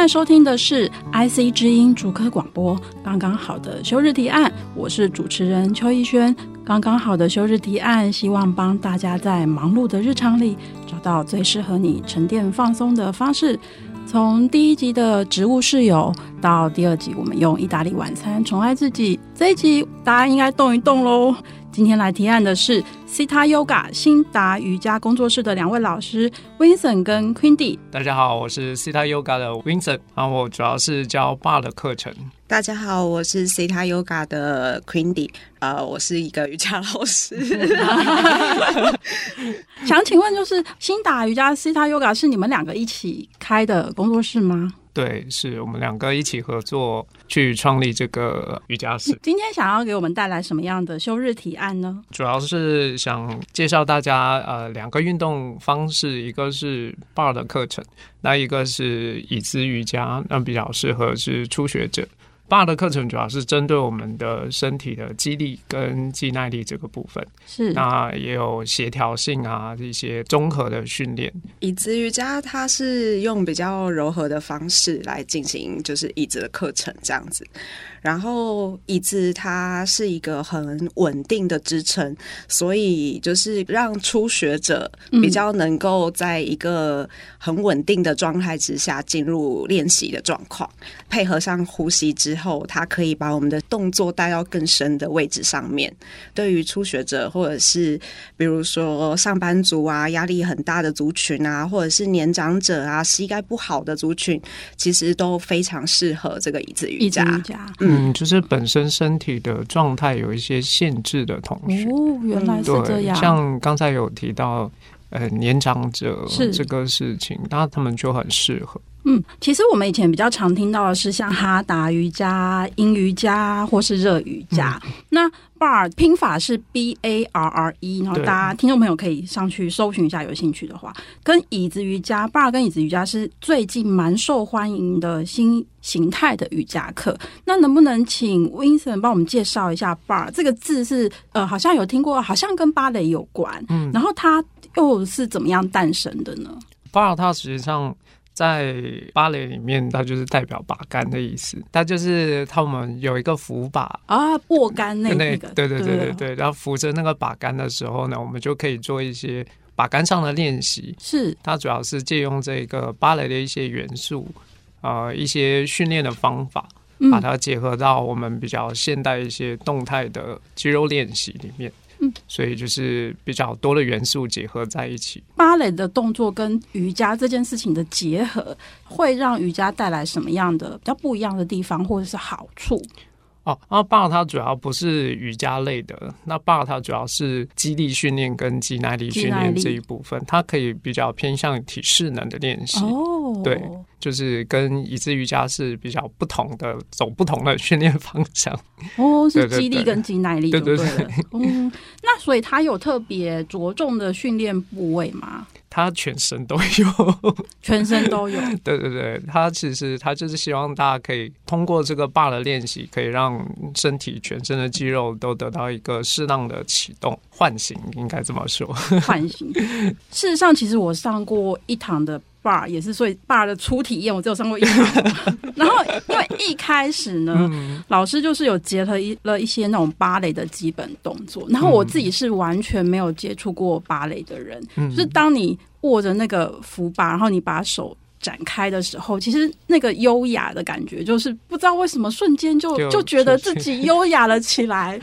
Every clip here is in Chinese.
在收听的是 IC 之音主科广播，刚刚好的休日提案，我是主持人邱逸轩。刚刚好的休日提案，希望帮大家在忙碌的日常里找到最适合你沉淀放松的方式。从第一集的植物室友到第二集，我们用意大利晚餐宠爱自己。这一集大家应该动一动喽。今天来提案的是 Sita Yoga 新达瑜伽工作室的两位老师 Vincent 跟 Queenie。大家好，我是 Sita Yoga 的 Vincent，然后我主要是教 Bar 的课程。大家好，我是 Sita Yoga 的 Queenie，呃，我是一个瑜伽老师。想请问，就是新达瑜伽 Sita Yoga 是你们两个一起开的工作室吗？对，是我们两个一起合作去创立这个瑜伽室。今天想要给我们带来什么样的休日提案呢？主要是想介绍大家呃两个运动方式，一个是 Bar 的课程，那一个是椅子瑜伽，那比较适合是初学者。Bar 的课程主要是针对我们的身体的肌力跟肌耐力这个部分，是那也有协调性啊一些综合的训练。椅子瑜伽它是用比较柔和的方式来进行，就是椅子的课程这样子。然后椅子它是一个很稳定的支撑，所以就是让初学者比较能够在一个很稳定的状态之下进入练习的状况，配合上呼吸之后，它可以把我们的动作带到更深的位置上面。对于初学者或者是比如说上班族啊、压力很大的族群啊，或者是年长者啊、膝盖不好的族群，其实都非常适合这个椅子瑜伽。瑜伽嗯。嗯，就是本身身体的状态有一些限制的同学哦，原来是这样。像刚才有提到，呃，年长者是这个事情，那他们就很适合。嗯，其实我们以前比较常听到的是像哈达瑜伽、阴瑜伽或是热瑜伽。嗯、那 Bar 拼法是 B A R R E，然后大家听众朋友可以上去搜寻一下，有兴趣的话。跟椅子瑜伽，Bar 跟椅子瑜伽是最近蛮受欢迎的新形态的瑜伽课。那能不能请 Vincent 帮我们介绍一下 Bar 这个字是呃，好像有听过，好像跟芭蕾有关。嗯，然后它又是怎么样诞生的呢？Bar 它实际上。在芭蕾里面，它就是代表把杆的意思。它就是他们有一个扶把啊，握杆那个。对对对对对。然后扶着那个把杆的时候呢，我们就可以做一些把杆上的练习。是。它主要是借用这个芭蕾的一些元素，呃，一些训练的方法，把它结合到我们比较现代一些动态的肌肉练习里面。所以就是比较多的元素结合在一起。芭蕾的动作跟瑜伽这件事情的结合，会让瑜伽带来什么样的比较不一样的地方，或者是好处？哦，那 Bar 它主要不是瑜伽类的，那 Bar 它主要是肌力训练跟肌耐力训练这一部分，它可以比较偏向体适能的练习。哦，对。就是跟椅子瑜伽是比较不同的，走不同的训练方向。哦，是肌力跟肌耐力，对对对。嗯，那所以它有特别着重的训练部位吗？它全身都有，全身都有。对对对，他其实他就是希望大家可以通过这个 Bar 的练习，可以让身体全身的肌肉都得到一个适当的启动、唤醒，应该这么说。唤醒。事实上，其实我上过一堂的。Bar 也是，所以 Bar 的初体验我只有上过一堂，然后因为一开始呢，嗯、老师就是有结合一了一些那种芭蕾的基本动作，然后我自己是完全没有接触过芭蕾的人，嗯、就是当你握着那个扶把，然后你把手展开的时候，其实那个优雅的感觉，就是不知道为什么瞬间就就，就觉得自己 优雅了起来。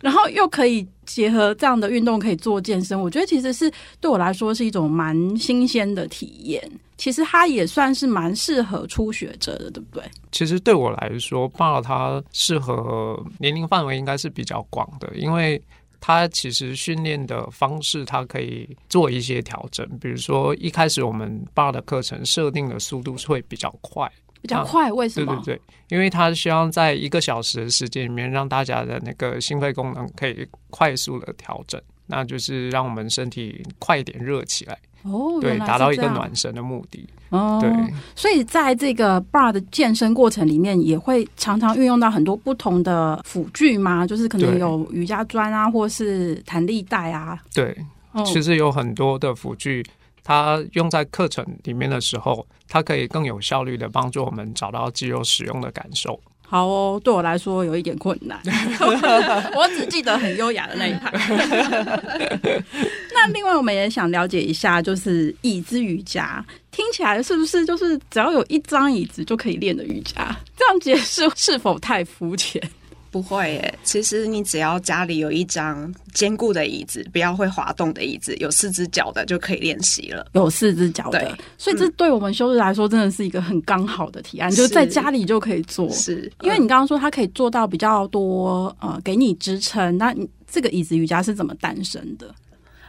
然后又可以结合这样的运动，可以做健身，我觉得其实是对我来说是一种蛮新鲜的体验。其实它也算是蛮适合初学者的，对不对？其实对我来说，Bar 它适合年龄范围应该是比较广的，因为它其实训练的方式它可以做一些调整。比如说一开始我们 Bar 的课程设定的速度是会比较快。比较快，为什么？对对对，因为他希望在一个小时的时间里面，让大家的那个心肺功能可以快速的调整，那就是让我们身体快一点热起来。哦，对，达到一个暖身的目的。哦，对，所以在这个 bar 的健身过程里面，也会常常运用到很多不同的辅具吗？就是可能有瑜伽砖啊，或是弹力带啊。对，其实有很多的辅具。它用在课程里面的时候，它可以更有效率的帮助我们找到肌肉使用的感受。好哦，对我来说有一点困难，我只记得很优雅的那一排。那另外我们也想了解一下，就是椅子瑜伽，听起来是不是就是只要有一张椅子就可以练的瑜伽？这样解释是否太肤浅？不会耶，其实你只要家里有一张坚固的椅子，不要会滑动的椅子，有四只脚的就可以练习了。有四只脚的，所以这对我们休日来说真的是一个很刚好的提案，就是在家里就可以做。是，因为你刚刚说它可以做到比较多，呃，给你支撑。那你这个椅子瑜伽是怎么诞生的？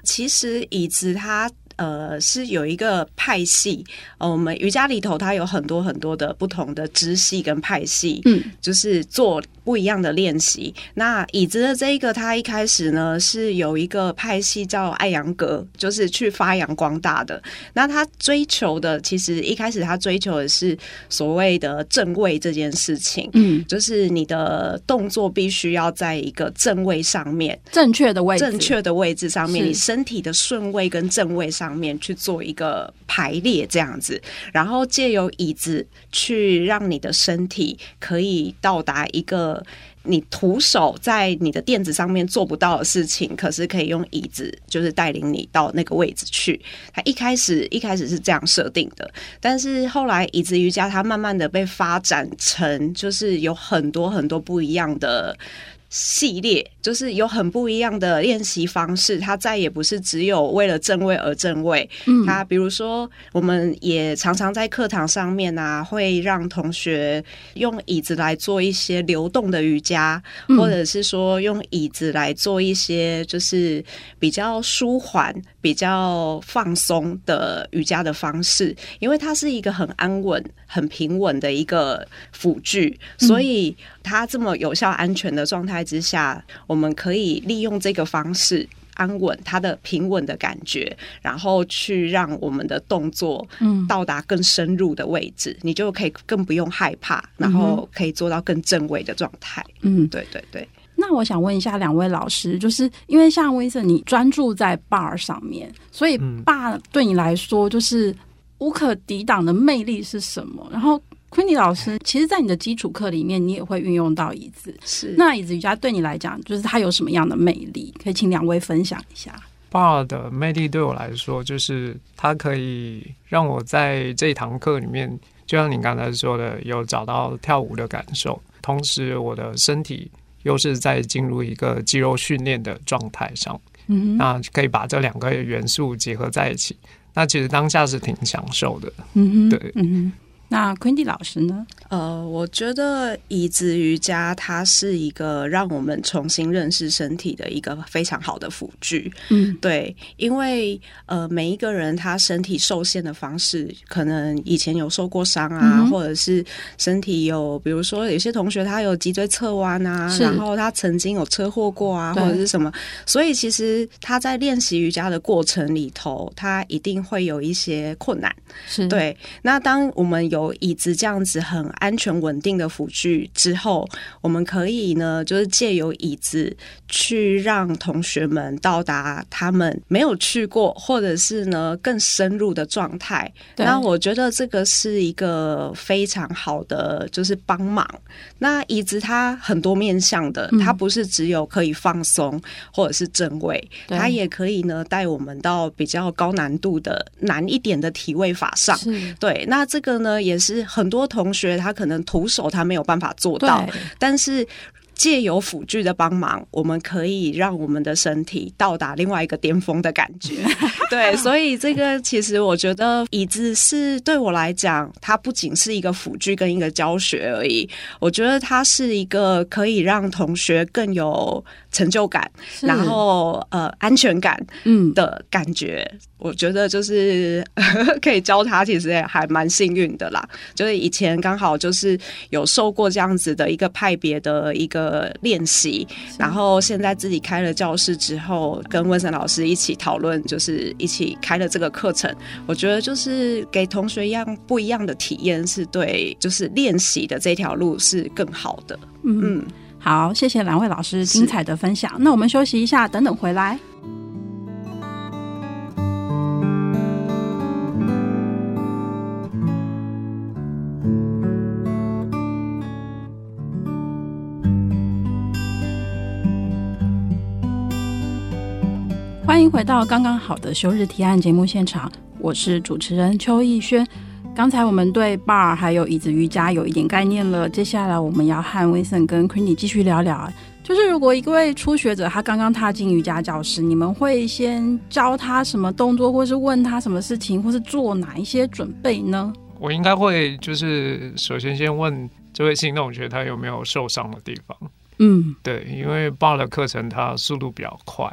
其实椅子它。呃，是有一个派系，呃，我们瑜伽里头它有很多很多的不同的支系跟派系，嗯，就是做不一样的练习。那椅子的这一个，它一开始呢是有一个派系叫艾扬格，就是去发扬光大的。那他追求的，其实一开始他追求的是所谓的正位这件事情，嗯，就是你的动作必须要在一个正位上面，正确的位置，正确的位置上面，你身体的顺位跟正位上上。面去做一个排列，这样子，然后借由椅子去让你的身体可以到达一个你徒手在你的垫子上面做不到的事情，可是可以用椅子就是带领你到那个位置去。它一开始一开始是这样设定的，但是后来椅子瑜伽它慢慢的被发展成就是有很多很多不一样的。系列就是有很不一样的练习方式，它再也不是只有为了正位而正位。嗯，它比如说，我们也常常在课堂上面啊，会让同学用椅子来做一些流动的瑜伽，或者是说用椅子来做一些就是比较舒缓、比较放松的瑜伽的方式，因为它是一个很安稳、很平稳的一个辅具，所以它这么有效、安全的状态之下，我们可以利用这个方式安稳它的平稳的感觉，然后去让我们的动作嗯到达更深入的位置，嗯，你就可以更不用害怕，然后可以做到更正位的状态。嗯，对对对。那我想问一下两位老师，就是因为像 Vincent，你专注在 bar 上面，所以 bar 对你来说就是无可抵挡的魅力是什么？然后。Queenie 老师，其实，在你的基础课里面，你也会运用到椅子。是，那椅子瑜伽对你来讲，就是它有什么样的魅力？可以请两位分享一下。Bar 的魅力对我来说，就是它可以让我在这一堂课里面，就像你刚才说的，有找到跳舞的感受，同时我的身体又是在进入一个肌肉训练的状态上。嗯，那可以把这两个元素结合在一起，那其实当下是挺享受的。嗯，对，嗯。那 Queenie 老师呢？呃，我觉得椅子瑜伽它是一个让我们重新认识身体的一个非常好的辅具。嗯，对，因为呃，每一个人他身体受限的方式，可能以前有受过伤啊，嗯，或者是身体有，比如说有些同学他有脊椎侧弯啊，然后他曾经有车祸过啊，或者是什么，所以其实他在练习瑜伽的过程里头，他一定会有一些困难。是对。那当我们有有椅子这样子很安全稳定的辅具之后，我们可以呢，就是借由椅子去让同学们到达他们没有去过，或者是呢更深入的状态。那我觉得这个是一个非常好的，就是帮忙。那椅子它很多面向的，它不是只有可以放松或者是正位，它也可以呢带我们到比较高难度的难一点的体位法上。对，那这个呢也。也是很多同学他可能徒手他没有办法做到，但是借由辅具的帮忙，我们可以让我们的身体到达另外一个巅峰的感觉。对，所以这个其实我觉得椅子是对我来讲，它不仅是一个辅具跟一个教学而已。我觉得它是一个可以让同学更有成就感，然后呃安全感嗯的感觉。嗯、我觉得就是 可以教他，其实也还蛮幸运的啦。就是以前刚好就是有受过这样子的一个派别的一个练习，然后现在自己开了教室之后，跟温森老师一起讨论，就是一起开了这个课程。我觉得就是给同学一样不一样的体验，是对就是练习的这条路是更好的。嗯。嗯好，谢谢两位老师精彩的分享。那我们休息一下，等等回来。欢迎回到刚刚好的休日提案节目现场，我是主持人邱逸轩。刚才我们对 bar 还有椅子瑜伽有一点概念了，接下来我们要和 Vincent 跟 Queenie 继续聊聊。就是如果一位初学者他刚刚踏进瑜伽教室，你们会先教他什么动作，或是问他什么事情，或是做哪一些准备呢？我应该会就是首先先问这位新同学他有没有受伤的地方。嗯，对，因为 bar 的课程它速度比较快。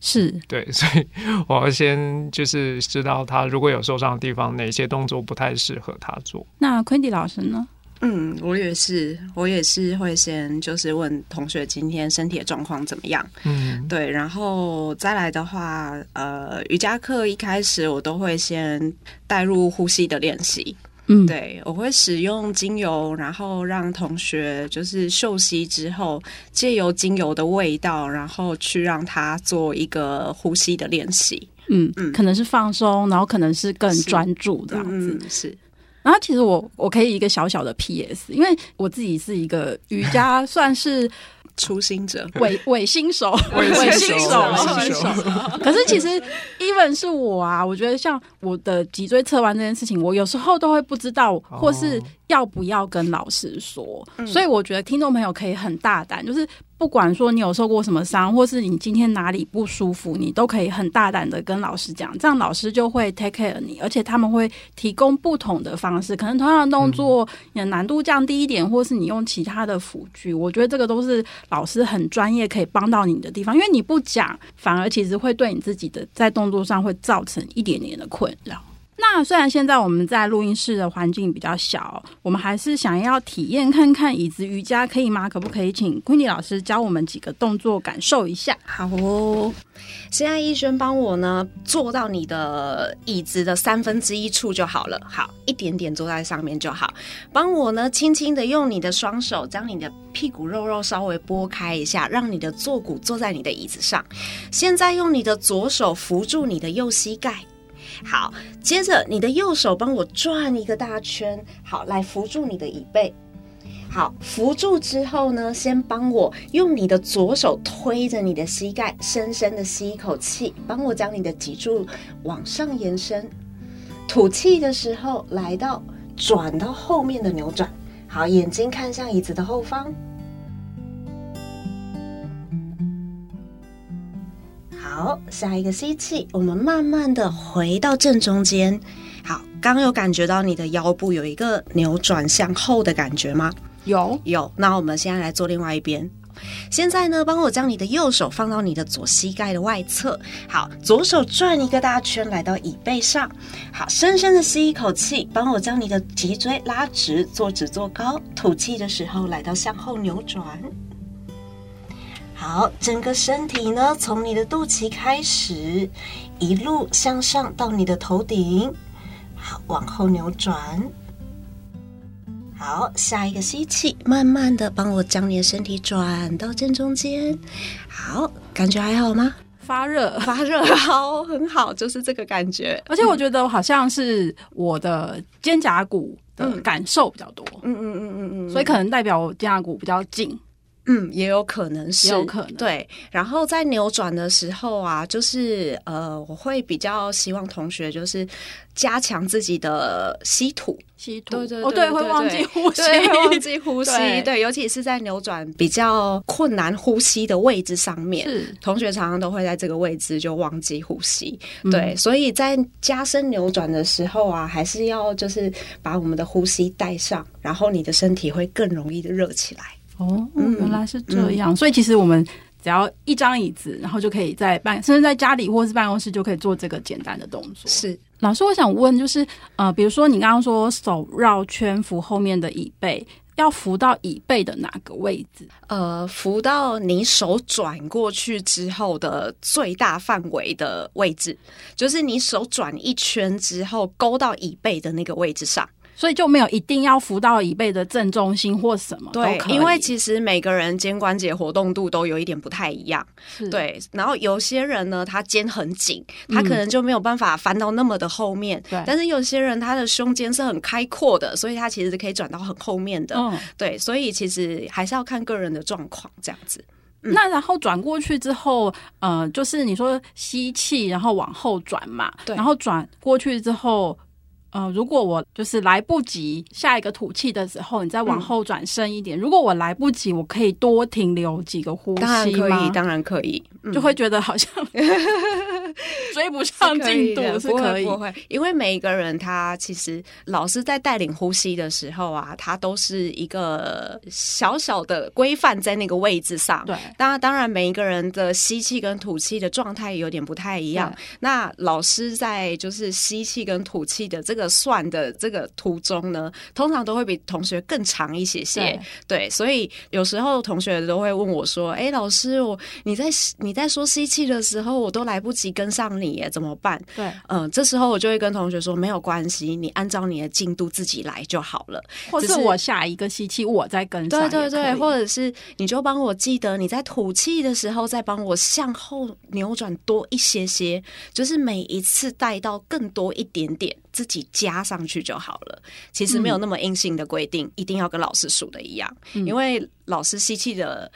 是对，所以我要先就是知道他如果有受伤的地方，哪些动作不太适合他做。那 Queenie 老师呢？嗯，我也是，我也是会先就是问同学今天身体的状况怎么样。嗯，对，然后再来的话，呃，瑜伽课一开始我都会先带入呼吸的练习。嗯，对，我会使用精油，然后让同学就是嗅吸之后，借由精油的味道，然后去让他做一个呼吸的练习。嗯嗯，可能是放松，然后可能是更专注这样子。嗯，是。然后其实我我可以一个小小的 PS，因为我自己是一个瑜伽 算是。初心者，伪 伪新手，伪新手，伪新手。可是其实，even 是我啊，我觉得像我的脊椎侧弯这件事情，我有时候都会不知道，或是。要不要跟老师说？嗯、所以我觉得听众朋友可以很大胆，就是不管说你有受过什么伤，或是你今天哪里不舒服，你都可以很大胆的跟老师讲，这样老师就会 take care 你，而且他们会提供不同的方式，可能同样的动作，你的难度降低一点，或是你用其他的辅具，我觉得这个都是老师很专业可以帮到你的地方，因为你不讲，反而其实会对你自己的在动作上会造成一点点的困扰。那虽然现在我们在录音室的环境比较小，我们还是想要体验看看椅子瑜伽可以吗？可不可以请 q u e n i e 老师教我们几个动作，感受一下？好哦，现在逸轩帮我呢坐到你的椅子的三分之一处就好了，好，一点点坐在上面就好。帮我呢轻轻的用你的双手将你的屁股肉肉稍微拨开一下，让你的坐骨坐在你的椅子上。现在用你的左手扶住你的右膝盖。好，接着你的右手帮我转一个大圈，好，来扶住你的椅背。好，扶住之后呢，先帮我用你的左手推着你的膝盖，深深的吸一口气，帮我将你的脊柱往上延伸。吐气的时候，来到转到后面的扭转。好，眼睛看向椅子的后方。好，下一个吸气，我们慢慢的回到正中间。好，刚有感觉到你的腰部有一个扭转向后的感觉吗？有，有。那我们现在来做另外一边。现在呢，帮我将你的右手放到你的左膝盖的外侧。好，左手转一个大圈来到椅背上。好，深深的吸一口气，帮我将你的脊椎拉直，坐直坐高。吐气的时候来到向后扭转。好，整个身体呢，从你的肚脐开始，一路向上到你的头顶。好，往后扭转。好，下一个吸气，慢慢的帮我将你的身体转到正中间。好，感觉还好吗？发热，发热，好，很好，就是这个感觉。而且我觉得好像是我的肩胛骨的感受比较多。嗯嗯嗯嗯嗯，所以可能代表我肩胛骨比较紧。嗯，也有可能是，有可能对。然后在扭转的时候啊，就是呃，我会比较希望同学就是加强自己的吸吐，吸吐，对对对，哦，对，会忘记呼吸，对，会忘记呼吸，对，对，尤其是在扭转比较困难呼吸的位置上面，是同学常常都会在这个位置就忘记呼吸，对，嗯、所以在加深扭转的时候啊，还是要就是把我们的呼吸带上，然后你的身体会更容易的热起来。哦，原来是这样，嗯、所以其实我们只要一张椅子，然后就可以在办，甚至在家里或是办公室就可以做这个简单的动作。是，老师，我想问，就是呃，比如说你刚刚说手绕圈扶后面的椅背，要扶到椅背的哪个位置？呃，扶到你手转过去之后的最大范围的位置，就是你手转一圈之后勾到椅背的那个位置上。所以就没有一定要扶到椅背的正中心或什么，对，因为其实每个人肩关节活动度都有一点不太一样，对。然后有些人呢，他肩很紧，他可能就没有办法翻到那么的后面，对、嗯。但是有些人他的胸肩是很开阔的，所以他其实可以转到很后面的，嗯，对。所以其实还是要看个人的状况这样子。嗯、那然后转过去之后，呃，就是你说吸气，然后往后转嘛，对。然后转过去之后。呃，如果我就是来不及下一个吐气的时候，你再往后转身一点。嗯、如果我来不及，我可以多停留几个呼吸吗？当然可以，当然可以，嗯、就会觉得好像 追不上进度，是可以，不会，不会，因为每一个人他其实老师在带领呼吸的时候啊，他都是一个小小的规范在那个位置上。对，当然，当然每一个人的吸气跟吐气的状态有点不太一样。那老师在就是吸气跟吐气的这个。算的这个途中呢，通常都会比同学更长一些些。对，对，所以有时候同学都会问我说：“哎，老师，我你在你在说吸气的时候，我都来不及跟上你耶，怎么办？”对，嗯，这时候我就会跟同学说：“没有关系，你按照你的进度自己来就好了。”或是我下一个吸气，我再跟上。对对对，或者是你就帮我记得你在吐气的时候，再帮我向后扭转多一些些，就是每一次带到更多一点点。自己加上去就好了，其实没有那么硬性的规定，嗯、一定要跟老师数的一样。嗯、因为老师吸气的，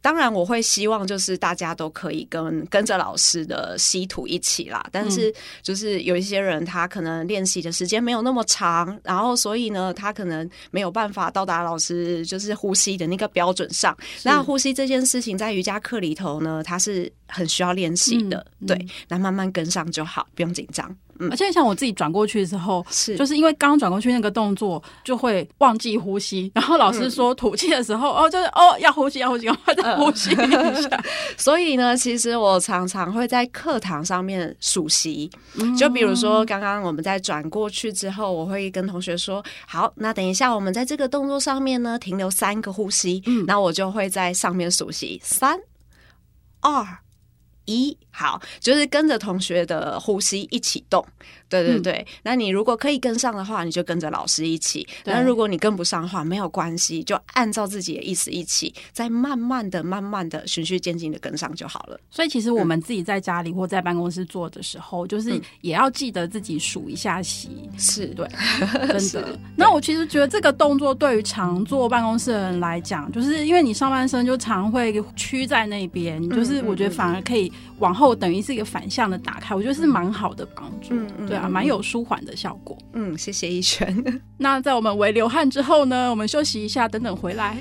当然我会希望就是大家都可以跟跟着老师的吸吐一起啦。但是就是有一些人他可能练习的时间没有那么长，然后所以呢，他可能没有办法到达老师就是呼吸的那个标准上。那呼吸这件事情在瑜伽课里头呢，它是很需要练习的。嗯、对，那慢慢跟上就好，不用紧张。嗯、而且像我自己转过去的时候，是。就是因为刚转过去那个动作就会忘记呼吸，然后老师说吐气的时候，嗯、哦，就是哦要呼吸要呼吸，赶快再呼吸一下。所以呢，其实我常常会在课堂上面数息，就比如说刚刚我们在转过去之后，我会跟同学说，好，那等一下我们在这个动作上面呢停留三个呼吸，嗯，那我就会在上面数息，三二一，好，就是跟着同学的呼吸一起动。对对对，嗯、那你如果可以跟上的话，你就跟着老师一起；那如果你跟不上的话，没有关系，就按照自己的意思一起，再慢慢的、慢慢的、循序渐进的跟上就好了。所以，其实我们自己在家里或在办公室做的时候，嗯、就是也要记得自己数一下息。是对，真的。那我其实觉得这个动作对于常坐办公室的人来讲，就是因为你上半身就常会屈在那边，你就是我觉得反而可以往后，等于是一个反向的打开，我觉得是蛮好的帮助。嗯嗯。对。啊，蛮有舒缓的效果。嗯，谢谢一璇。那在我们为流汗之后呢，我们休息一下，等等回来。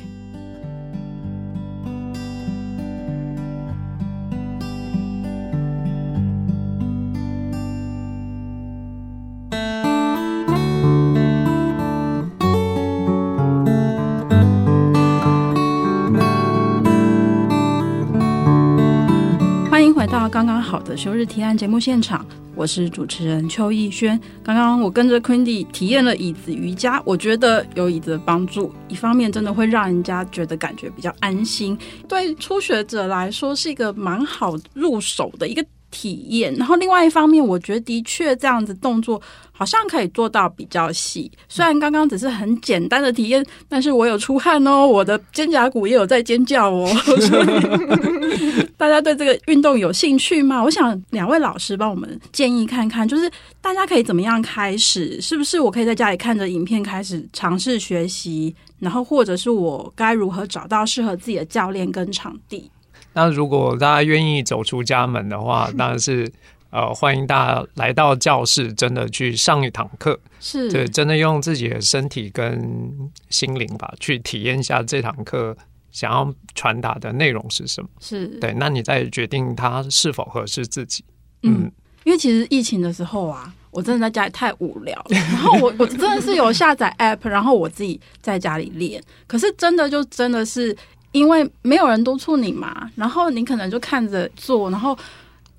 休日提案节目现场。我是主持人邱逸轩。刚刚我跟着 Quindy 体验了椅子瑜伽，我觉得有椅子的帮助，一方面真的会让人家觉得感觉比较安心，对初学者来说是一个蛮好入手的一个体验。然后另外一方面，我觉得的确这样子动作好像可以做到比较细。虽然刚刚只是很简单的体验，但是我有出汗哦，我的肩胛骨也有在尖叫哦。所以 大家对这个运动有兴趣吗？我想两位老师帮我们建议看看，就是大家可以怎么样开始？是不是我可以在家里看着影片开始尝试学习？然后或者是我该如何找到适合自己的教练跟场地？那如果大家愿意走出家门的话，当然是呃欢迎大家来到教室，真的去上一堂课，是对，真的用自己的身体跟心灵吧，去体验一下这堂课想要传达的内容是什么。是对，那你再决定它是否合适自己。嗯，嗯，因为其实疫情的时候啊，我真的在家里太无聊了，然后我我真的是有下载 App，然后我自己在家里练，可是真的就真的是。因为没有人督促你嘛，然后你可能就看着做，然后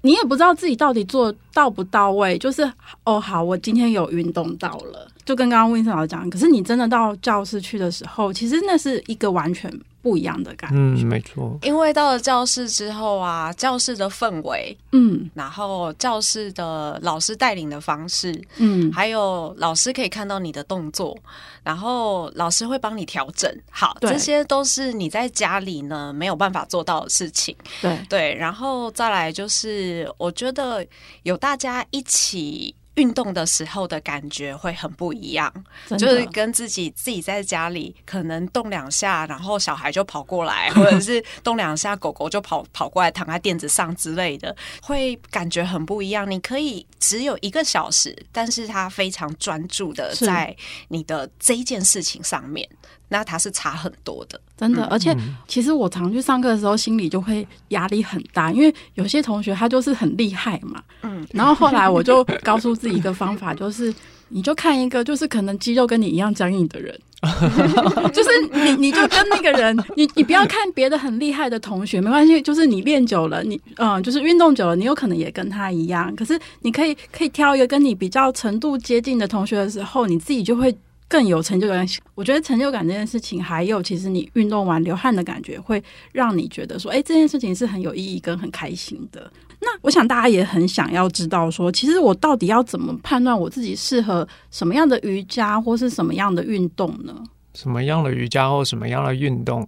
你也不知道自己到底做到不到位。就是哦，好，我今天有运动到了，就跟刚刚温森老师讲。可是你真的到教室去的时候，其实那是一个完全。不一样的感觉，嗯，没错。因为到了教室之后啊，教室的氛围，嗯，然后教室的老师带领的方式，嗯，还有老师可以看到你的动作，然后老师会帮你调整。好，这些都是你在家里呢没有办法做到的事情。对对，然后再来就是，我觉得有大家一起。运动的时候的感觉会很不一样，就是跟自己自己在家里可能动两下，然后小孩就跑过来，或者是动两下，狗狗就跑跑过来躺在垫子上之类的，会感觉很不一样。你可以只有一个小时，但是他非常专注的在你的这一件事情上面。那他是差很多的，真的。而且，其实我常去上课的时候，心里就会压力很大，因为有些同学他就是很厉害嘛。嗯。然后后来我就 告诉自己一个方法，就是你就看一个，就是可能肌肉跟你一样僵硬的人，就是你你就跟那个人，你你不要看别的很厉害的同学，没关系，就是你练久了，你嗯，就是运动久了，你有可能也跟他一样。可是你可以可以挑一个跟你比较程度接近的同学的时候，你自己就会。更有成就感。我觉得成就感这件事情，还有其实你运动完流汗的感觉，会让你觉得说，哎，这件事情是很有意义跟很开心的。那我想大家也很想要知道说，其实我到底要怎么判断我自己适合什么样的瑜伽或是什么样的运动呢？什么样的瑜伽或什么样的运动，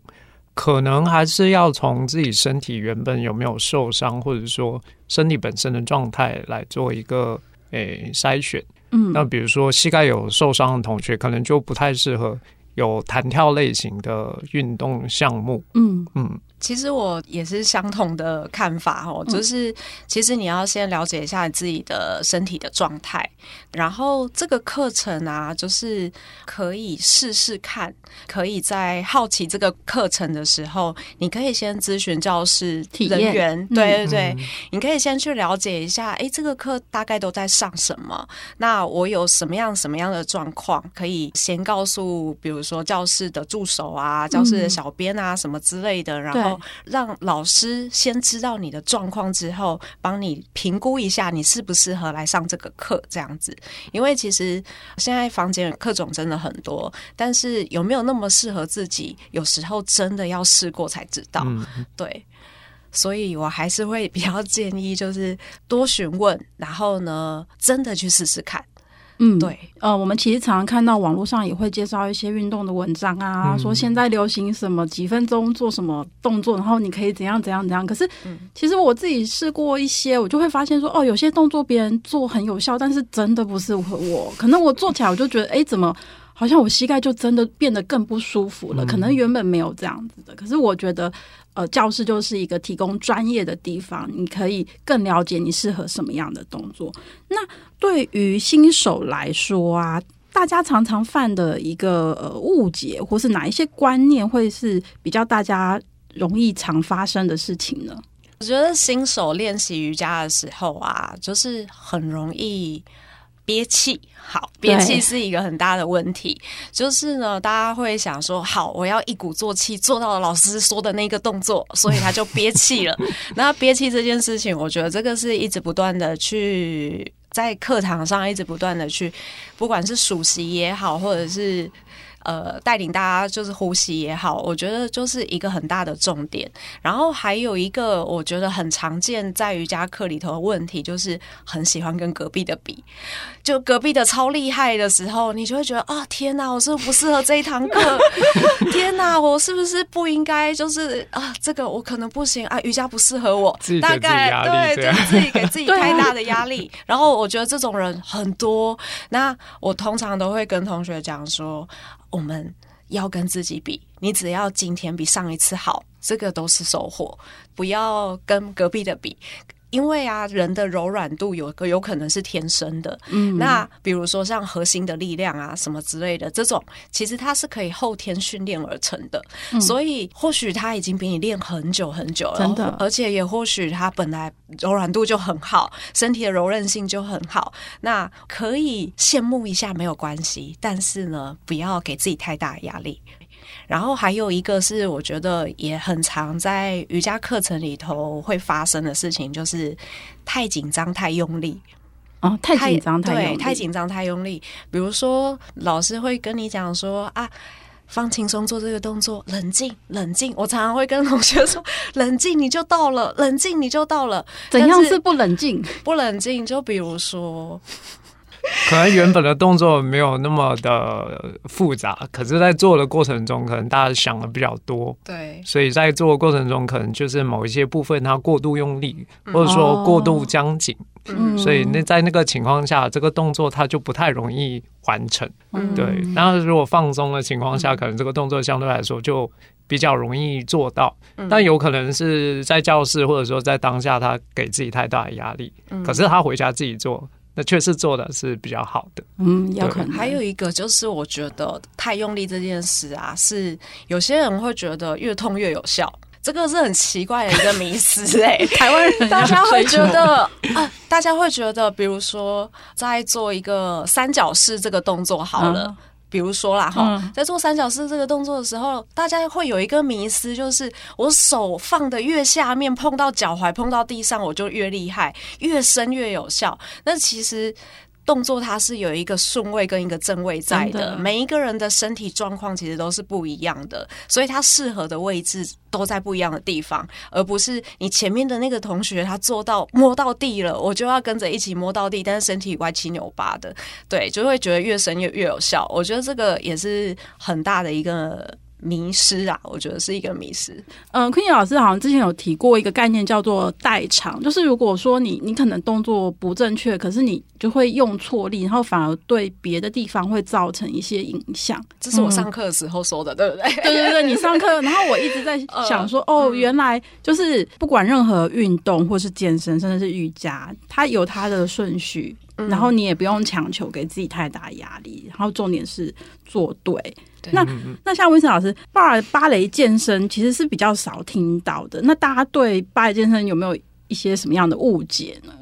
可能还是要从自己身体原本有没有受伤，或者说身体本身的状态来做一个诶筛选。嗯，那比如说膝盖有受伤的同学，可能就不太适合有弹跳类型的运动项目。嗯嗯。其实我也是相同的看法哦，就是其实你要先了解一下你自己的身体的状态，然后这个课程啊，就是可以试试看，可以在好奇这个课程的时候，你可以先咨询教室人员，对对对，你可以先去了解一下，哎，这个课大概都在上什么？那我有什么样什么样的状况，可以先告诉，比如说教室的助手啊，教室的小编啊，什么之类的，然后。让老师先知道你的状况之后，帮你评估一下你适不适合来上这个课，这样子。因为其实现在房间课种真的很多，但是有没有那么适合自己，有时候真的要试过才知道。嗯。对，所以我还是会比较建议，就是多询问，然后呢，真的去试试看。嗯，对，呃，我们其实常常看到网络上也会介绍一些运动的文章啊，嗯、说现在流行什么几分钟做什么动作，然后你可以怎样怎样怎样。可是，其实我自己试过一些，我就会发现说，哦，有些动作别人做很有效，但是真的不适合我。可能我做起来我就觉得，哎，怎么？好像我膝盖就真的变得更不舒服了，可能原本没有这样子的。可是我觉得，呃，教室就是一个提供专业的地方，你可以更了解你适合什么样的动作。那对于新手来说啊，大家常常犯的一个呃误解，或是哪一些观念会是比较大家容易常发生的事情呢？我觉得新手练习瑜伽的时候啊，就是很容易。憋气，好，憋气是一个很大的问题。就是呢，大家会想说，好，我要一鼓作气做到了老师说的那个动作，所以他就憋气了。那憋气这件事情，我觉得这个是一直不断的去在课堂上一直不断的去，不管是熟悉也好，或者是呃带领大家就是呼吸也好，我觉得就是一个很大的重点。然后还有一个我觉得很常见在瑜伽课里头的问题，就是很喜欢跟隔壁的比，就隔壁的超厉害的时候，你就会觉得啊，天哪，我是不是不适合这一堂课？天哪，我是不是不应该就是啊，这个我可能不行啊，瑜伽不适合我，大概对，就是自己给自己太大的压力。然后我觉得这种人很多，那我通常都会跟同学讲说，我们要跟自己比，你只要今天比上一次好，这个都是收获，不要跟隔壁的比。因为啊，人的柔软度有个有可能是天生的，嗯，那比如说像核心的力量啊，什么之类的，这种其实它是可以后天训练而成的，嗯，所以或许他已经比你练很久很久了，真的，而且也或许他本来柔软度就很好，身体的柔韧性就很好，那可以羡慕一下没有关系，但是呢，不要给自己太大的压力。然后还有一个是，我觉得也很常在瑜伽课程里头会发生的事情，就是太紧张、太用力。哦，太紧张、太用力，对，太紧张、太用力。比如说，老师会跟你讲说啊，放轻松做这个动作，冷静、冷静。我常常会跟同学说，冷静你就到了，冷静你就到了。怎样是不冷静？不冷静，就比如说。可能原本的动作没有那么的复杂，可是，在做的过程中，可能大家想的比较多，对，所以在做的过程中，可能就是某一些部分它过度用力，或者说过度僵紧，嗯，所以那在那个情况下，这个动作它就不太容易完成，嗯，对。然后如果放松的情况下，可能这个动作相对来说就比较容易做到，但有可能是在教室或者说在当下，他给自己太大的压力，可是他回家自己做。那确实做的是比较好的，嗯，有可能。还有一个就是，我觉得太用力这件事啊，是有些人会觉得越痛越有效，这个是很奇怪的一个迷思哎、欸。台湾人大家会觉得啊，大家会觉得，比如说在做一个三角式这个动作好了。嗯比如说啦，哈、嗯，在做三角式这个动作的时候，大家会有一个迷思，就是我手放的越下面，碰到脚踝，碰到地上，我就越厉害，越深越有效。那其实。动作它是有一个顺位跟一个正位在的，每一个人的身体状况其实都是不一样的，所以它适合的位置都在不一样的地方，而不是你前面的那个同学他做到摸到地了，我就要跟着一起摸到地，但是身体歪七扭八的，对，就会觉得越深越越有效。我觉得这个也是很大的一个。迷失啊，我觉得是一个迷失。嗯，Queenie 老师好像之前有提过一个概念，叫做代偿，就是如果说你你可能动作不正确，可是你就会用错力，然后反而对别的地方会造成一些影响。这是我上课的时候说的，嗯、对不对？对对对，你上课，然后我一直在想说，呃、哦，原来就是不管任何运动或是健身，甚至是瑜伽，它有它的顺序，嗯、然后你也不用强求给自己太大压力，然后重点是做对。那那像威森老师，芭芭蕾健身其实是比较少听到的。那大家对芭蕾健身有没有一些什么样的误解呢？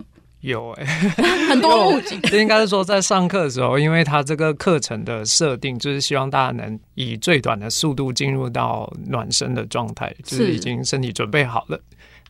有哎、欸，很多误解。这应该是说，在上课的时候，因为他这个课程的设定就是希望大家能以最短的速度进入到暖身的状态，就是已经身体准备好了。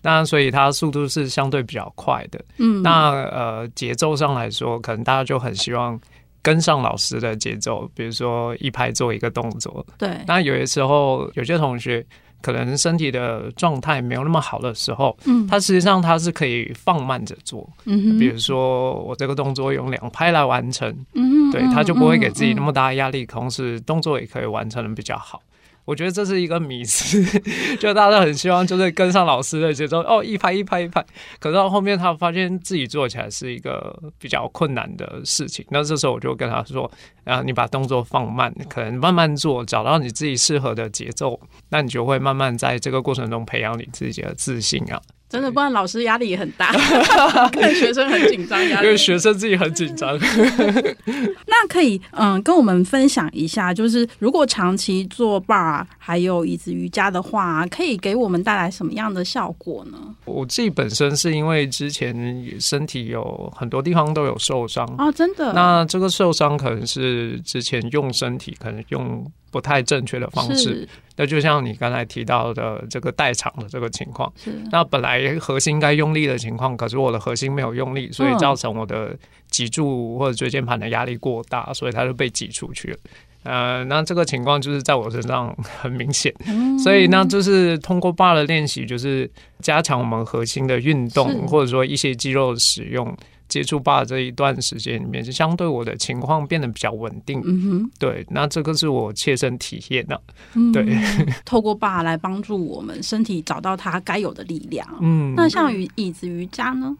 那所以它速度是相对比较快的。嗯，那呃节奏上来说，可能大家就很希望。跟上老师的节奏，比如说一拍做一个动作。对，那有些时候有些同学可能身体的状态没有那么好的时候，嗯，他实际上他是可以放慢着做。嗯哼，比如说我这个动作用两拍来完成，嗯哼，对，他就不会给自己那么大的压力，同时动作也可以完成的比较好。我觉得这是一个迷思，就大家都很希望就是跟上老师的节奏，哦，一拍一拍一拍。可是到后面他发现自己做起来是一个比较困难的事情，那这时候我就跟他说：“啊，你把动作放慢，可能慢慢做，找到你自己适合的节奏，那你就会慢慢在这个过程中培养你自己的自信啊。”真的，不然老师压力也很大，看学生很紧张，压力。因为学生自己很紧张。那可以，嗯，跟我们分享一下，就是如果长期做 bar 还有椅子瑜伽的话，可以给我们带来什么样的效果呢？我自己本身是因为之前身体有很多地方都有受伤啊，真的。那这个受伤可能是之前用身体可能用。不太正确的方式，那就像你刚才提到的这个代偿的这个情况，那本来核心该用力的情况，可是我的核心没有用力，所以造成我的脊柱或者椎间盘的压力过大，所以它就被挤出去了。呃，那这个情况就是在我身上很 明显，嗯、所以那就是通过 bar 的练习，就是加强我们核心的运动，或者说一些肌肉的使用。接触 bar 这一段时间里面，就相对我的情况变得比较稳定。嗯哼，对，那这个是我切身体验的。嗯、对，透过 bar 来帮助我们身体找到它该有的力量。嗯，那像椅椅子瑜伽呢？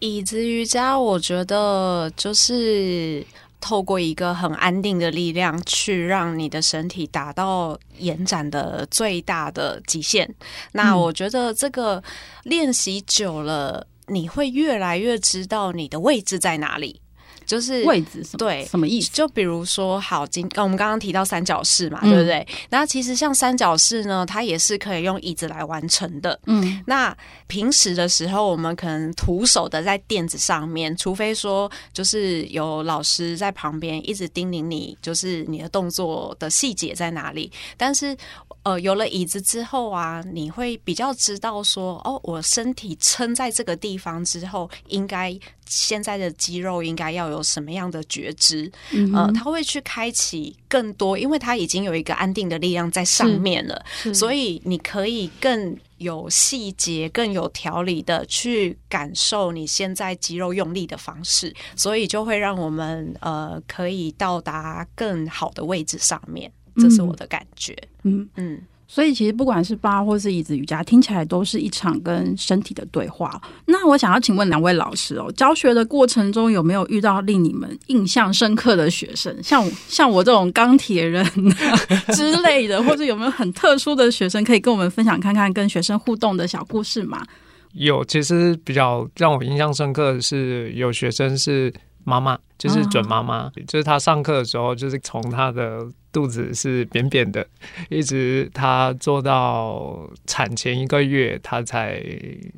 椅子瑜伽，我觉得就是。透过一个很安定的力量，去让你的身体达到延展的最大的极限。那我觉得这个练习久了，你会越来越知道你的位置在哪里。就是位置什么？对，什么意思？就比如说，好，今我们刚刚提到三角式嘛，嗯、对不对？那其实像三角式呢，它也是可以用椅子来完成的。嗯，那平时的时候，我们可能徒手的在垫子上面，除非说就是有老师在旁边一直叮咛你，就是你的动作的细节在哪里。但是，呃，有了椅子之后啊，你会比较知道说，哦，我身体撑在这个地方之后，应该。现在的肌肉应该要有什么样的觉知？嗯、哼呃，他会去开启更多，因为他已经有一个安定的力量在上面了，所以你可以更有细节、更有条理的去感受你现在肌肉用力的方式，所以就会让我们呃可以到达更好的位置上面。这是我的感觉。嗯嗯。嗯所以其实不管是 bar 或是椅子瑜伽，听起来都是一场跟身体的对话。那我想要请问两位老师哦，教学的过程中有没有遇到令你们印象深刻的学生？像像我这种钢铁人 之类的，或者有没有很特殊的学生可以跟我们分享看看跟学生互动的小故事吗？有，其实比较让我印象深刻的是有学生是妈妈，就是准妈妈，哦、就是她上课的时候，就是从她的。肚子是扁扁的，一直他做到产前一个月，他才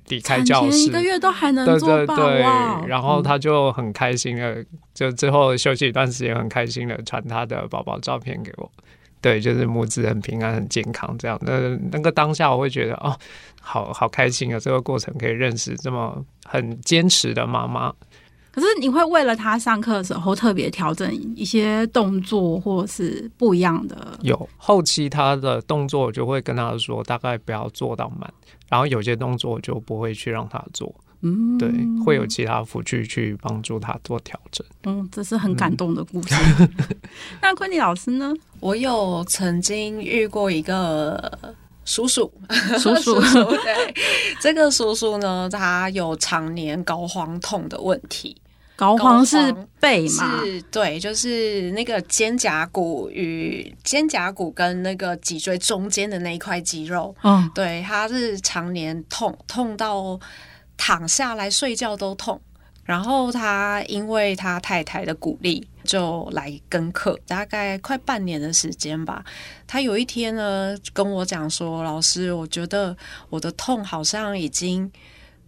离开教室。一个月都还能做对对对，然后他就很开心的，嗯、就之后休息一段时间，很开心的传他的宝宝照片给我。对，就是母子很平安、很健康这样。那那个当下，我会觉得哦，好好开心啊！这个过程可以认识这么很坚持的妈妈。可是你会为了他上课的时候特别调整一些动作，或是不一样的？有后期他的动作，我就会跟他说，大概不要做到满，然后有些动作我就不会去让他做。嗯，对，会有其他辅具去帮助他做调整。嗯，这是很感动的故事。嗯、那昆尼老师呢？我有曾经遇过一个叔叔，叔叔，对，这个叔叔呢，他有常年膏肓痛的问题。膏肓是背嘛？是，对，就是那个肩胛骨与肩胛骨跟那个脊椎中间的那一块肌肉。嗯，对，他是常年痛，痛到躺下来睡觉都痛。然后他因为他太太的鼓励，就来跟课，大概快半年的时间吧。他有一天呢，跟我讲说：“老师，我觉得我的痛好像已经……”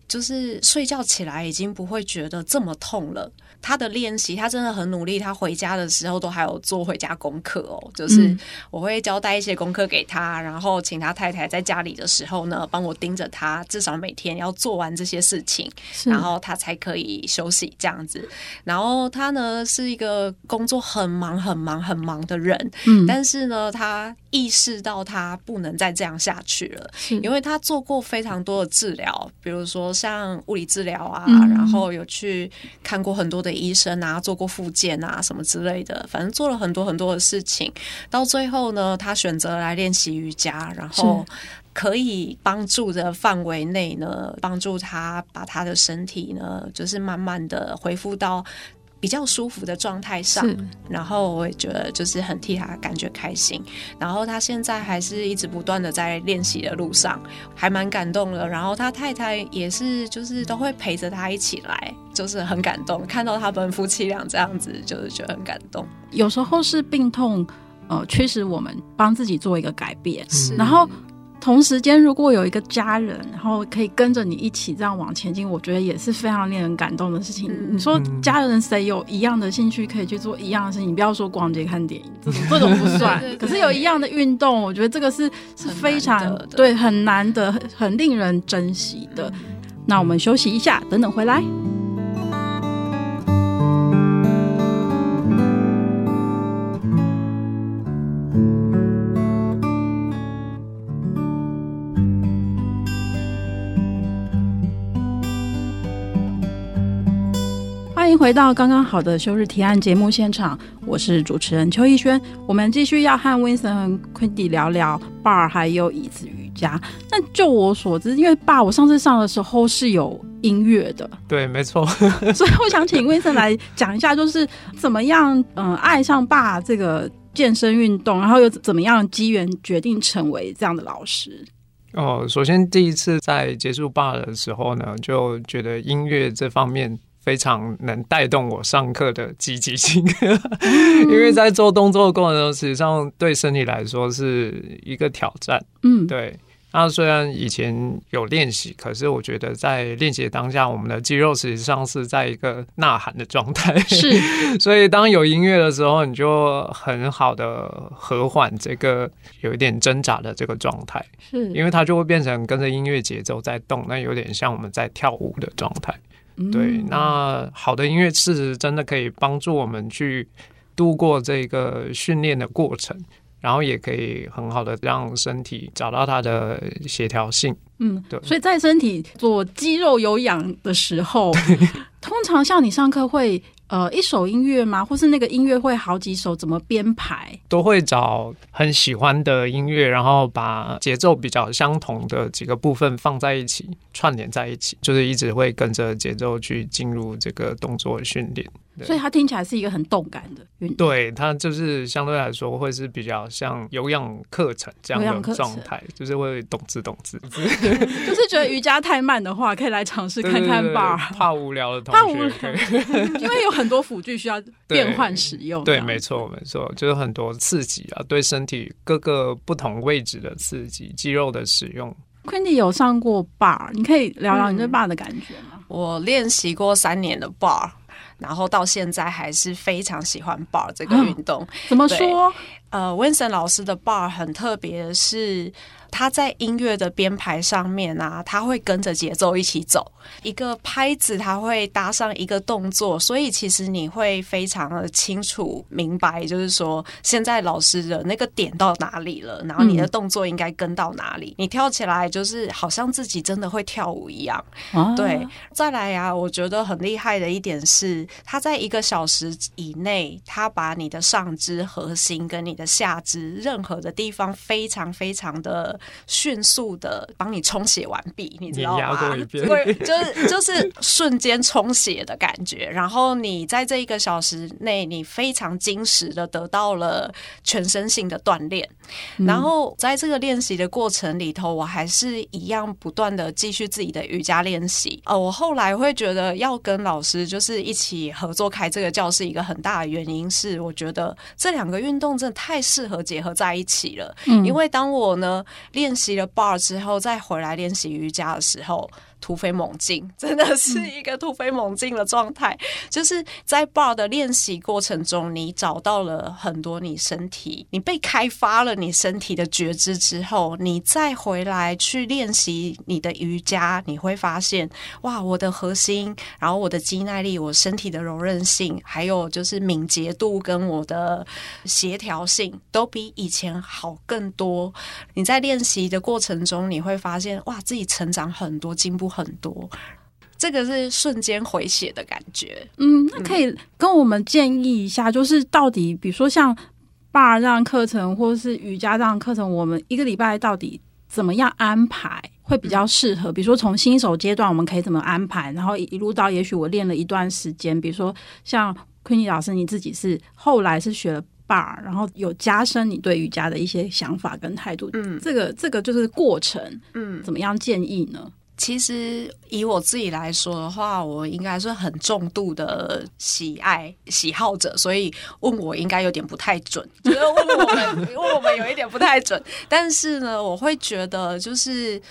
就是睡觉起来已经不会觉得这么痛了。他的练习，他真的很努力。他回家的时候都还有做回家功课哦。就是我会交代一些功课给他，然后请他太太在家里的时候呢，帮我盯着他，至少每天要做完这些事情，然后他才可以休息这样子。然后他呢是一个工作很忙、很忙、很忙的人，嗯，但是呢，他意识到他不能再这样下去了，因为他做过非常多的治疗，比如说像物理治疗啊，然后有去看过很多的。的医生啊，做过复健啊，什么之类的，反正做了很多很多的事情。到最后呢，他选择来练习瑜伽，然后可以帮助的范围内呢，帮助他把他的身体呢，就是慢慢的恢复到。比较舒服的状态上，然后我也觉得就是很替他感觉开心。然后他现在还是一直不断的在练习的路上，还蛮感动的。然后他太太也是，就是都会陪着他一起来，就是很感动。看到他们夫妻俩这样子，就是觉得很感动。有时候是病痛，呃，驱使我们帮自己做一个改变，是然后。同时间，如果有一个家人，然后可以跟着你一起这样往前进，我觉得也是非常令人感动的事情。嗯、你说家人谁有一样的兴趣可以去做一样的事情？你不要说逛街、看电影这种，这种不算。对对对，可是有一样的运动，我觉得这个是是非常对很难得、很令人珍惜的。嗯、那我们休息一下，等等回来。回到刚刚好的休日提案节目现场，我是主持人邱逸轩。我们继续要和 Winston 和 Queenie 聊聊 bar 还有椅子瑜伽。那就我所知，因为 bar 我上次上的时候是有音乐的，对，没错。所以我想请 Winston 来讲一下，就是怎么样嗯爱上 bar 这个健身运动，然后又怎么样机缘决定成为这样的老师。哦，首先第一次在接触 bar 的时候呢，就觉得音乐这方面。非常能带动我上课的积极性，因为在做动作的过程中，实际上对身体来说是一个挑战。嗯，对。那虽然以前有练习，可是我觉得在练习当下，我们的肌肉实际上是在一个呐喊的状态。是，所以当有音乐的时候，你就很好的和缓这个有一点挣扎的这个状态。是，因为它就会变成跟着音乐节奏在动，那有点像我们在跳舞的状态。对，那好的音乐是真的可以帮助我们去度过这个训练的过程，然后也可以很好的让身体找到它的协调性。嗯，对。所以在身体做肌肉有氧的时候，通常像你上课会。呃，一首音乐吗？或是那个音乐会好几首？怎么编排？都会找很喜欢的音乐，然后把节奏比较相同的几个部分放在一起，串联在一起，就是一直会跟着节奏去进入这个动作训练。所以它听起来是一个很动感的运动，对，它就是相对来说会是比较像有氧课程这样的状态，就是会动次动次。就是觉得瑜伽太慢的话，可以来尝试 看看 bar。怕无聊的同学，怕无聊，因为有很多辅具需要变换使用。对，没错，没错，就是很多刺激啊，对身体各个不同位置的刺激，肌肉的使用。Queenie 有上过 bar，你可以聊聊你对 bar 的感觉吗？嗯、我练习过三年的 bar。然后到现在还是非常喜欢 bar 这个运动。嗯、怎么说？呃，Winston 老师的 bar 很特别，是。他在音乐的编排上面啊，他会跟着节奏一起走，一个拍子他会搭上一个动作，所以其实你会非常的清楚明白，就是说现在老师的那个点到哪里了，然后你的动作应该跟到哪里，嗯、你跳起来就是好像自己真的会跳舞一样。啊、对，再来呀、啊，我觉得很厉害的一点是，他在一个小时以内，他把你的上肢核心跟你的下肢任何的地方非常非常的。迅速的帮你充血完毕，你知道吗？对，就 是就是瞬间充血的感觉。然后你在这一个小时内，你非常精实的得到了全身性的锻炼。嗯、然后在这个练习的过程里头，我还是一样不断的继续自己的瑜伽练习。呃，我后来会觉得要跟老师就是一起合作开这个教室，一个很大的原因是，我觉得这两个运动真的太适合结合在一起了。嗯，因为当我呢。练习了 bar 之后，再回来练习瑜伽的时候。突飞猛进，真的是一个突飞猛进的状态。嗯、就是在 bar 的练习过程中，你找到了很多你身体，你被开发了你身体的觉知之后，你再回来去练习你的瑜伽，你会发现，哇，我的核心，然后我的肌耐力，我身体的柔韧性，还有就是敏捷度跟我的协调性，都比以前好更多。你在练习的过程中，你会发现，哇，自己成长很多，进步。很多，这个是瞬间回血的感觉。嗯，那可以跟我们建议一下，就是到底，比如说像 bar 这样课程，或者是瑜伽这样课程，我们一个礼拜到底怎么样安排会比较适合？比如说从新手阶段，我们可以怎么安排？然后一路到，也许我练了一段时间，比如说像 Queenie 老师，你自己是后来是学了 bar，然后有加深你对瑜伽的一些想法跟态度。嗯，这个这个就是过程。嗯，怎么样建议呢？其实以我自己来说的话，我应该是很重度的喜爱喜好者，所以问我应该有点不太准，就是问我们 问我们有一点不太准。但是呢，我会觉得就是。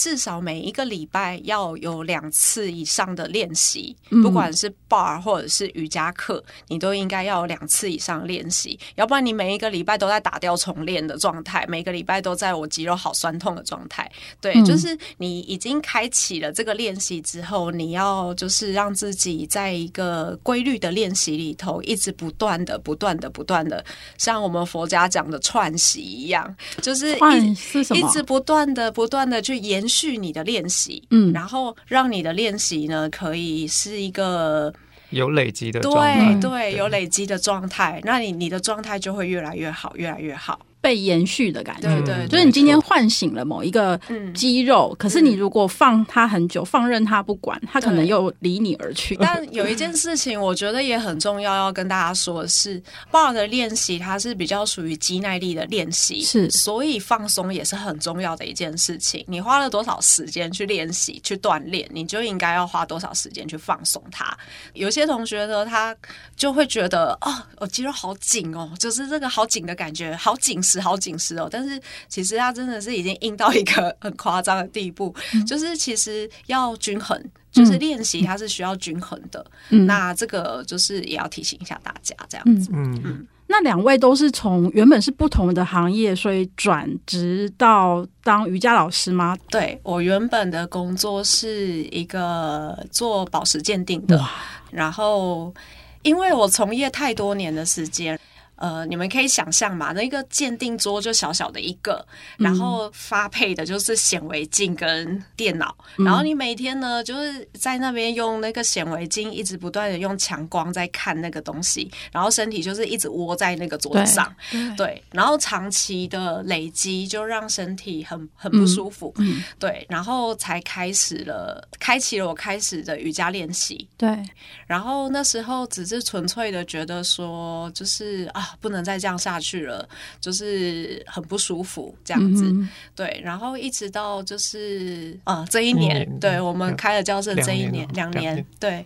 至少每一个礼拜要有两次以上的练习，不管是 bar 或者是瑜伽课，你都应该要有两次以上练习，要不然你每一个礼拜都在打掉重练的状态，每个礼拜都在我肌肉好酸痛的状态。对，就是你已经开启了这个练习之后，你要就是让自己在一个规律的练习里头，一直不断的、不断的、不断的，像我们佛家讲的串习一样，就是一是一直不断的、不断的去演。延续你的练习，嗯，然后让你的练习呢，可以是一个有累积的状态，对对，有累积的状态，那你你的状态就会越来越好，越来越好。被延续的感觉，对对，就是你今天唤醒了某一个肌肉，可是你如果放它很久，放任它不管，它可能又离你而去。但有一件事情，我觉得也很重要，要跟大家说的是，bar 的练习它是比较属于肌耐力的练习，是，所以放松也是很重要的一件事情。你花了多少时间去练习、去锻炼，你就应该要花多少时间去放松它。有些同学呢，他就会觉得，哦，我肌肉好紧哦，就是这个好紧的感觉，好紧。是好紧实哦，但是其实它真的是已经硬到一个很夸张的地步，嗯、就是其实要均衡，就是练习它是需要均衡的。嗯、那这个就是也要提醒一下大家这样子。嗯嗯，那两位都是从原本是不同的行业，所以转职到当瑜伽老师吗？对，我原本的工作是一个做宝石鉴定的，然后因为我从业太多年的时间。呃，你们可以想象嘛，那个鉴定桌就小小的一个，然后发配的就是显微镜跟电脑，嗯、然后你每天呢就是在那边用那个显微镜一直不断的用强光在看那个东西，然后身体就是一直窝在那个桌子上，对，对，然后长期的累积就让身体很很不舒服，嗯嗯、对，然后才开始了，开启了我开始的瑜伽练习，对，然后那时候只是纯粹的觉得说，就是啊。不能再这样下去了，就是很不舒服这样子。嗯、对，然后一直到就是啊，这一年，嗯、对我们开了教室这一年两年，对，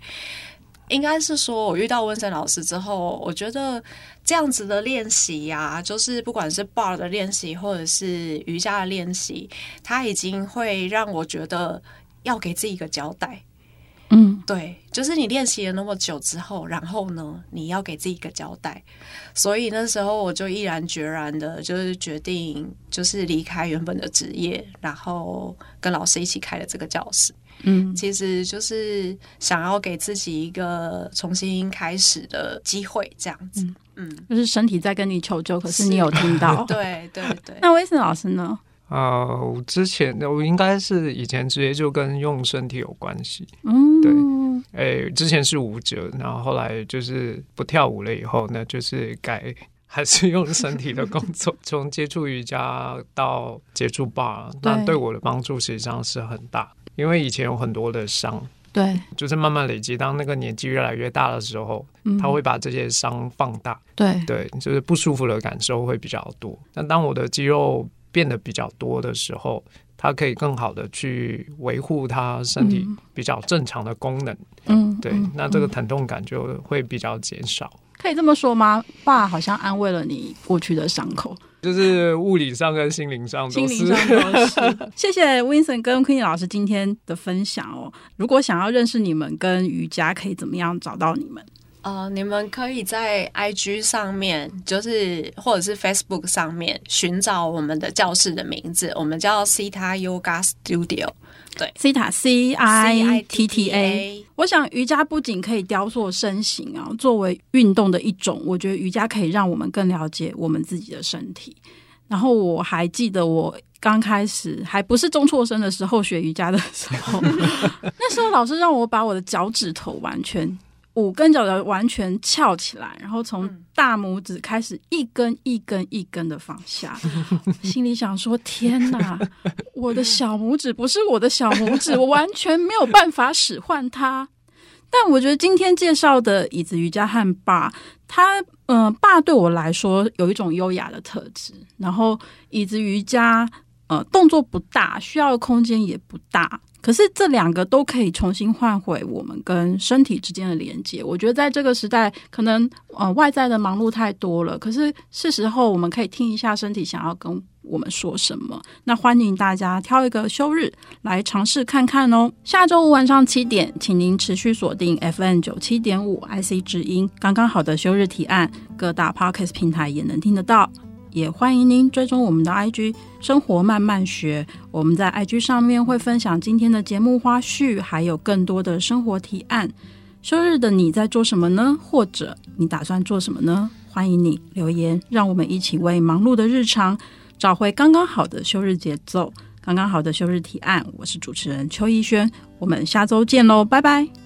应该是说我遇到温森老师之后，我觉得这样子的练习呀，就是不管是 bar 的练习或者是瑜伽的练习，他已经会让我觉得要给自己一个交代。嗯，对，就是你练习了那么久之后，然后呢，你要给自己一个交代。所以那时候我就毅然决然的，就是决定，就是离开原本的职业，然后跟老师一起开了这个教室。嗯，其实就是想要给自己一个重新开始的机会，这样子。嗯，嗯，就是身体在跟你求救，可是你有听到？对对对。那威森老师呢？啊、呃，之前我应该是以前职业就跟用身体有关系，嗯，对，哎、欸，之前是舞者，然后后来就是不跳舞了以后呢，就是改还是用身体的工作，从接触瑜伽到接触 bar，那对我的帮助实际上是很大，因为以前有很多的伤，对，就是慢慢累积，当那个年纪越来越大的时候，嗯、他会把这些伤放大，对。对，就是不舒服的感受会比较多。但当我的肌肉变得比较多的时候，它可以更好的去维护它身体比较正常的功能。嗯，对，嗯、那这个疼痛感就会比较减少。可以这么说吗？爸好像安慰了你过去的伤口，就是物理上跟心灵上都是。心灵上都是。谢谢 Vincent 跟 Queenie 老师今天的分享哦。如果想要认识你们跟瑜伽，可以怎么样找到你们？呃，你们可以在 IG 上面，就是或者是 Facebook 上面寻找我们的教室的名字，我们叫 Cita Yoga Studio。对，Cita C I T T A。我想瑜伽不仅可以雕塑身形啊，作为运动的一种，我觉得瑜伽可以让我们更了解我们自己的身体。然后我还记得我刚开始还不是中辍生的时候学瑜伽的时候，那时候老师让我把我的脚趾头完全。五根脚的完全翘起来，然后从大拇指开始一根一根一根的放下，心里想说：天哪，我的小拇指不是我的小拇指，我完全没有办法使唤它。但我觉得今天介绍的椅子瑜伽和 bar，它嗯、呃，bar 对我来说有一种优雅的特质，然后椅子瑜伽呃动作不大，需要的空间也不大。可是这两个都可以重新唤回我们跟身体之间的连接。我觉得在这个时代，可能呃外在的忙碌太多了，可是是时候我们可以听一下身体想要跟我们说什么。那欢迎大家挑一个休日来尝试看看哦。下周五晚上七点，请您持续锁定 FM 九七点五 IC 之音，刚刚好的休日提案，各大 Podcast 平台也能听得到。也欢迎您追踪我们的 IG 生活慢慢学，我们在 IG 上面会分享今天的节目花絮，还有更多的生活提案。休日的你在做什么呢？或者你打算做什么呢？欢迎你留言，让我们一起为忙碌的日常找回刚刚好的休日节奏，刚刚好的休日提案。我是主持人邱逸轩，我们下周见喽，拜拜。